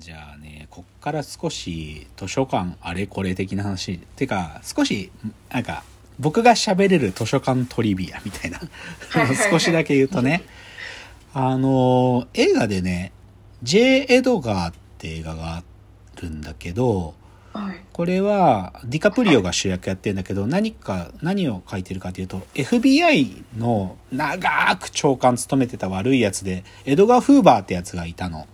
じゃあねこっから少し図書館あれこれ的な話てか少しなんか僕が喋れる図書館トリビアみたいな 少しだけ言うとねあの映画でね J. エドガーって映画があるんだけどはい。これはディカプリオが主役やってるんだけど何か何を書いてるかというと FBI の長く長官務めてた悪いやつでエドガー・フーバーってやつがいたの。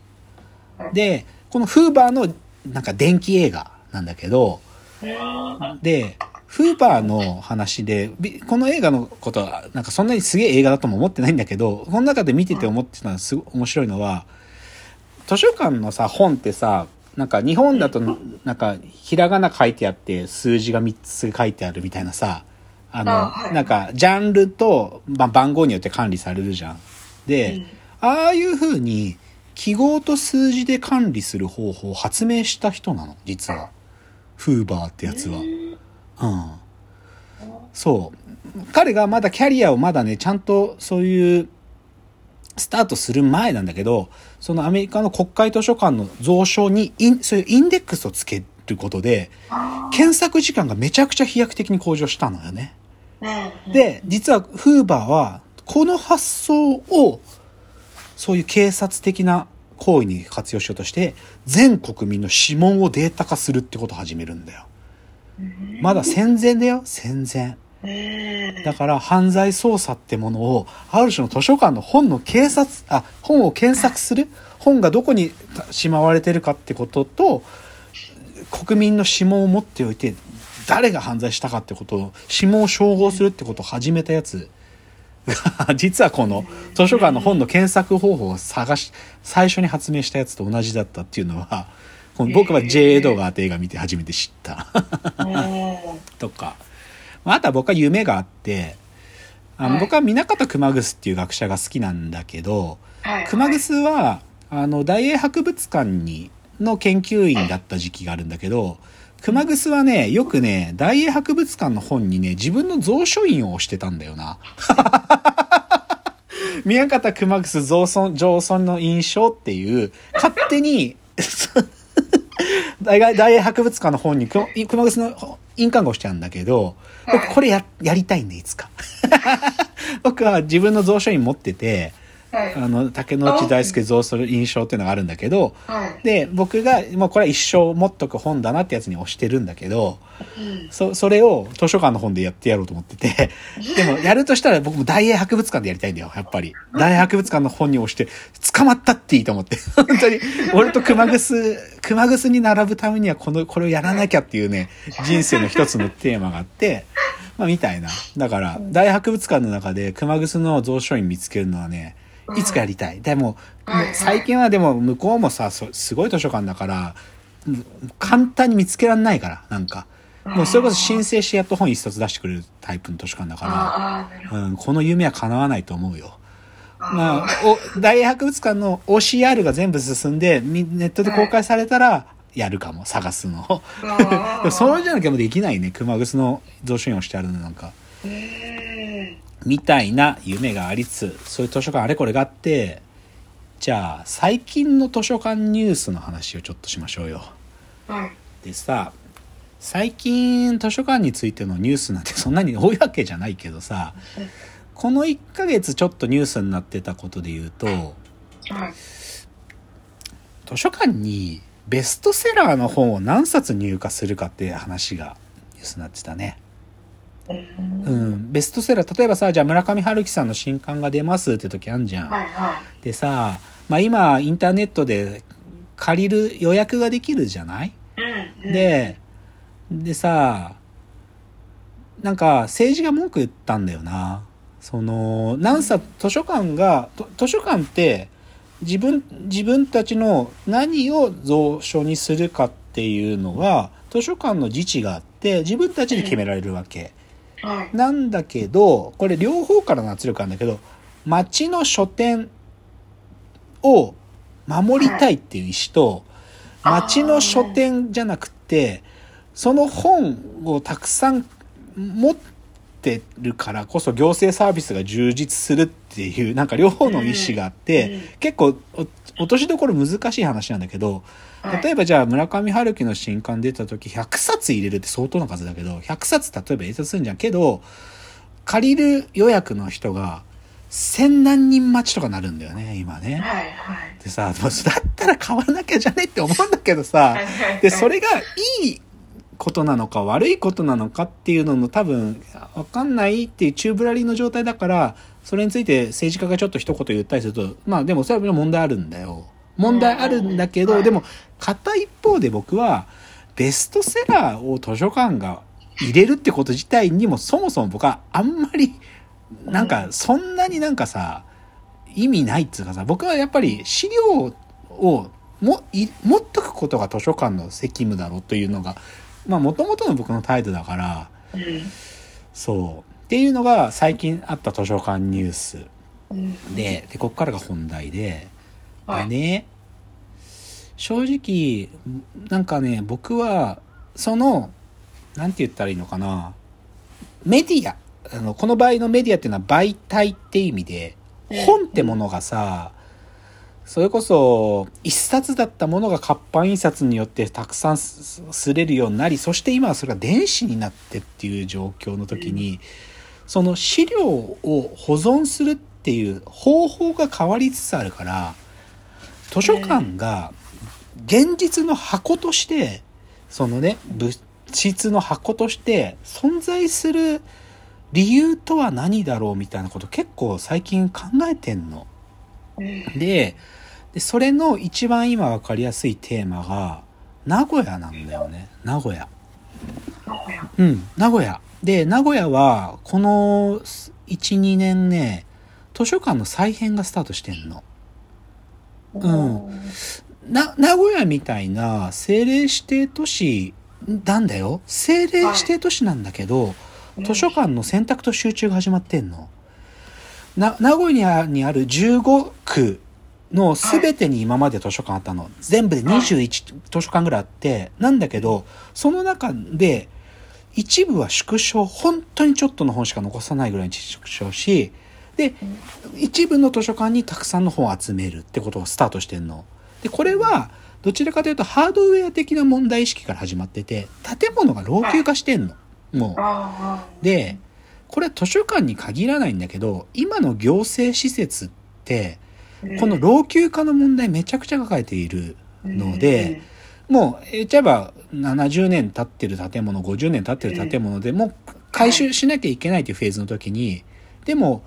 でこのフーバーのなんか電気映画なんだけどでフーバーの話でびこの映画のことはなんかそんなにすげえ映画だとも思ってないんだけどこの中で見てて思ってたのはすごい面白いのは図書館のさ本ってさなんか日本だとなんかひらがな書いてあって数字が3つ書いてあるみたいなさあのあはい。なんかジャンルと、まあ、番号によって管理されるじゃん。で、ああいう風に記号と数字で管理する方法を発明した人なの実はフーバーってやつは。うん。そう。彼がまだキャリアをまだね、ちゃんとそういう、スタートする前なんだけど、そのアメリカの国会図書館の蔵書にイン、そういうインデックスをつけることで、検索時間がめちゃくちゃ飛躍的に向上したのよね。うん。で、実はフーバーは、この発想を、そういう警察的な行為に活用しようとして、全国民の指紋をデータ化するってことを始めるんだよ。まだ戦前だよ、戦前。うん。だから犯罪捜査ってものを、ある種の図書館の本の警察、あ、本を検索する本がどこにしまわれてるかってことと、国民の指紋を持っておいて、誰が犯罪したかってことを、指紋を照合するってことを始めたやつが、実はこの図書館の本の検索方法を探し、最初に発明したやつと同じだったっていうのは、この僕は J. エドガーって映画見て初めて知った。とか、まあ、あとは僕は夢があって、あのはい僕は南方熊楠っていう学者が好きなんだけど、はい。熊楠は、あの、大英博物館に、の研究員だった時期があるんだけど、熊楠はね、よくね、大英博物館の本にね、自分の蔵書印を押してたんだよな。宮方熊楠蔵村、上村の印象っていう、勝手に、大大英博物館の本に熊楠の印鑑が押してあるんだけど、僕これや、やりたいんで、いつか。僕は自分の蔵書印持ってて、はい。あの、竹野内大輔蔵書印象っていうのがあるんだけど、はい。で、僕が、もうこれは一生持っとく本だなってやつに押してるんだけど、うん。そ、それを図書館の本でやってやろうと思ってて、でもやるとしたら僕も大英博物館でやりたいんだよ、やっぱり。大英博物館の本に押して、捕まったっていいと思って。本当に、俺と熊楠、熊楠に並ぶためにはこの、これをやらなきゃっていうね、人生の一つのテーマがあって、まあみたいな。だから、大博物館の中で熊楠の蔵書院見つけるのはね、いつかやりたい。でも、最近はでも向こうもさ、そすごい図書館だから、うん簡単に見つけられないから、なんか。もうそれこそ申請してやっと本一冊出してくれるタイプの図書館だから、うん、この夢は叶わないと思うよ。まあ、お大英博物館の OCR が全部進んで、みネットで公開されたら、やるかも、探すの。でもそれじゃなきゃもうできないね、熊楠の蔵書印をしてあるのなんか。うん。みたいな夢がありつつ、そういう図書館あれこれがあって、じゃあ、最近の図書館ニュースの話をちょっとしましょうよ。はい。でさ、最近図書館についてのニュースなんてそんなに多いわけじゃないけどさ、この1ヶ月ちょっとニュースになってたことで言うと、はい。図書館にベストセラーの本を何冊入荷するかって話がニュースになってたね。うんうん。ベストセラー、例えばさ、じゃあ村上春樹さんの新刊が出ますって時あんじゃん。はいはでさ、まあ今インターネットで借りる予約ができるじゃない？い。うん。で、でさ、なんか政治が文句言ったんだよな。その、何冊、図書館が、と図書館って自分、自分たちの何を蔵書にするかっていうのは、図書館の自治があって、自分たちで決められるわけ。はい。なんだけど、これ両方からの圧力なんだけど、町の書店を守りたいっていう意思と、はい。町の書店じゃなくて、その本をたくさん持ってるからこそ行政サービスが充実するっていう、なんか両方の意思があって、うん結構お落としどころ難しい話なんだけど、はい例えばじゃあ村上春樹の新刊出た時100冊入れるって相当な数だけど、100冊例えば入れたとするんじゃんけど、借りる予約の人が千何人待ちとかなるんだよね、今ね。はいはい。でさ、だったら買わなきゃじゃねって思うんだけどさ、で、それがいいことなのか悪いことなのかっていうのの多分わかんないっていう宙ぶらりんの状態だから、それについて政治家がちょっと一言言ったりすると、まあでもそれは問題あるんだよ。問題あるんだけど、うん。でも片一方で僕はベストセラーを図書館が入れるってこと自体にもそもそも僕はあんまりなんかそんなになんかさ意味ないっつうかさ僕はやっぱり資料をもい持っとくことが図書館の責務だろうというのがまあもともとの僕の態度だから。うん。そうっていうのが最近あった図書館ニュース。うん。ででここからが本題で。はいでね正直なんかね僕はそのなんて言ったらいいのかな。メディア。あのこの場合のメディアっていうのは媒体って意味でうん。本ってものがさそれこそ一冊だったものが活版印刷によってたくさんすすれるようになりそして今はそれが電子になってっていう状況の時に、その資料を保存するっていう方法が変わりつつあるから図書館が現実の箱としてそのね物質の箱として存在する理由とは何だろうみたいなこと結構最近考えてんの。うんででそれの一番今分かりやすいテーマが名古屋なんだよね。名古屋うん名古屋。で名古屋はこの12年ね図書館の再編がスタートしてんの。うんな名古屋みたいな政令指定都市なんだよ政令指定都市なんだけど、図書館の選択と集中が始まってんの。な名古屋にある15区の全てに今まで図書館あったの。全部で21図書館ぐらいあって、なんだけど、その中で一部は縮小、本当にちょっとの本しか残さないぐらいに縮小し、で、一部の図書館にたくさんの本を集めるってことをスタートしてんの。で、これは、どちらかというとハードウェア的な問題意識から始まってて、建物が老朽化してんの。もう。で、これは図書館に限らないんだけど、今の行政施設って、この老朽化の問題めちゃくちゃ抱えているので、もう言っちゃえば70年経ってる建物、50年経ってる建物でもう回収しなきゃいけないというフェーズの時に、でも、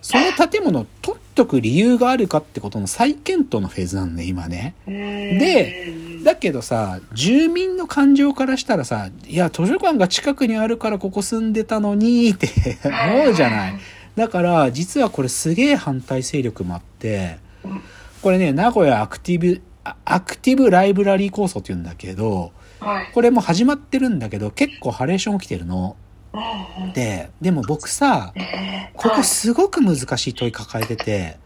その建物を取っとく理由があるかってことの再検討のフェーズなんで、今ね。でだけどさ、住民の感情からしたらさ、いや、図書館が近くにあるからここ住んでたのにって思うじゃない。だから、実はこれすげえ反対勢力もあって、これね、名古屋アクティブ、あアクティブライブラリー構想って言うんだけど、はいこれもう始まってるんだけど、結構ハレーション起きてるの。で、でも僕さ、ここすごく難しい問い抱えてて、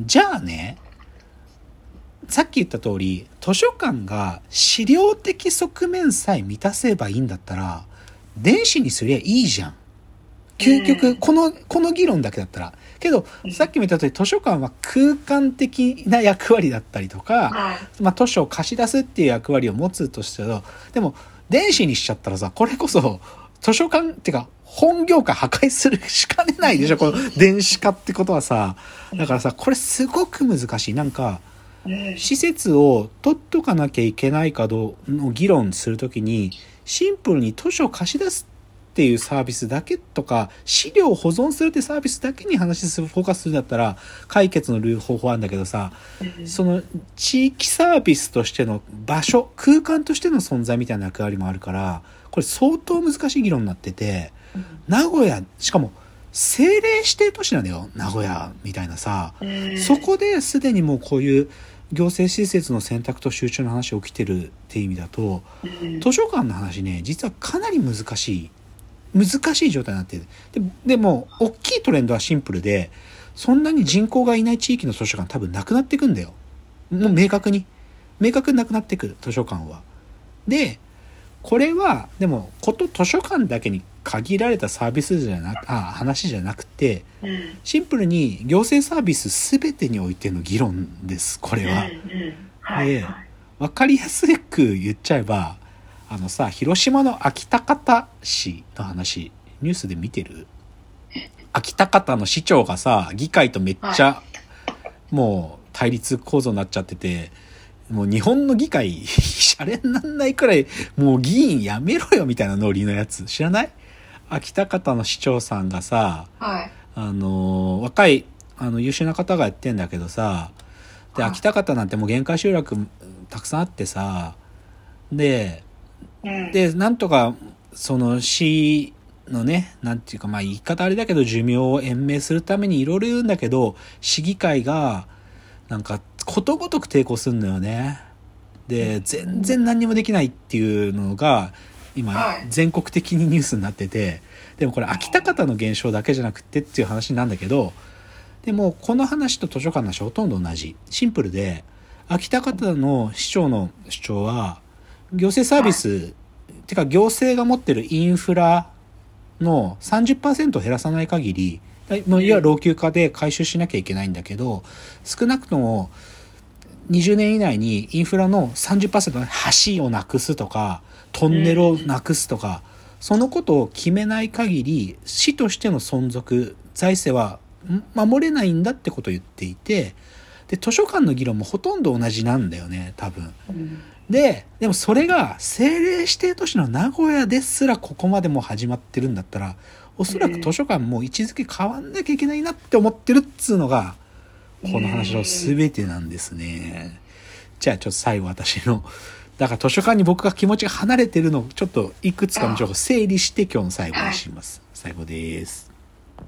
じゃあね、さっき言った通り、図書館が資料的側面さえ満たせばいいんだったら、電子にすりゃいいじゃん。究う極、んこの、この議論だけだったら。けど、さっきも言った通り、図書館は空間的な役割だったりとか、はいまあ、図書を貸し出すっていう役割を持つとしてど、でも、電子にしちゃったらさ、これこそ、図書館っていうか、本業界破壊するしかねないでしょ、この電子化ってことはさ。だからさ、これすごく難しい。なんか、うん施設を取っとかなきゃいけないかどうの議論するときに、シンプルに図書を貸し出すっていうサービスだけとか、資料を保存するってサービスだけに話する、フォーカスするんだったら、解決の方法あるんだけどさ、その地域サービスとしての場所、空間としての存在みたいな役割もあるから、これ相当難しい議論になってて、名古屋、しかも政令指定都市なんだよ、名古屋みたいなさ。うんそこですでにもうこういう行政施設の選択と集中の話起きてるっていう意味だと、うん図書館の話ね、実はかなり難しい。難しい状態になってる。ででも、大きいトレンドはシンプルで、そんなに人口がいない地域の図書館多分なくなっていくんだよ。もう明確に。明確になくなってくる、図書館は。で、これは、でも、こと図書館だけに限られたサービスじゃなく、あ、話じゃなくて、うん。シンプルに行政サービス全てにおいての議論です、これは。ではいわかりやすく言っちゃえば、あのさ、広島の秋田方市の話、ニュースで見てる？秋田方の市長がさ、議会とめっちゃ、もう対立構造になっちゃってて、もう日本の議会、シャレになんないくらい、もう議員やめろよみたいなノリのやつ、知らない？秋田方の市長さんがさ、はい。あのー若い、あの、優秀な方がやってんだけどさ、で、はい。秋田方なんてもう限界集落たくさんあってさ、で、うん。で、なんとか、その市のね、なんていうか、まあ言い方あれだけど寿命を延命するためにいろいろ言うんだけど、市議会が、なんか、ことごとく抵抗するんだよね。で、全然何にもできないっていうのが、今はい、全国的にニュースになってて、でもこれ秋田方の現象だけじゃなくてっていう話なんだけど、でもこの話と図書館の話はほとんど同じ。シンプルで、秋田方の市長の主張は、行政サービス、てか行政が持ってるインフラの30%を減らさない限り、もうゆる老朽化で回収しなきゃいけないんだけど、少なくとも20年以内にインフラの30%の橋をなくすとか、トンネルをなくすとか、そのことを決めない限り、市としての存続、財政はん守れないんだってことを言っていて、で、図書館の議論もほとんど同じなんだよね、多分。うんで、でもそれが政令指定都市の名古屋ですらここまでもう始まってるんだったら、おそらく図書館も位置づけ変わんなきゃいけないなって思ってるっつうのが、この話の全てなんですね。じゃあちょっと最後私の、だから図書館に僕が気持ちが離れてるのをちょっといくつかの情報整理して今日の最後にします。最後です。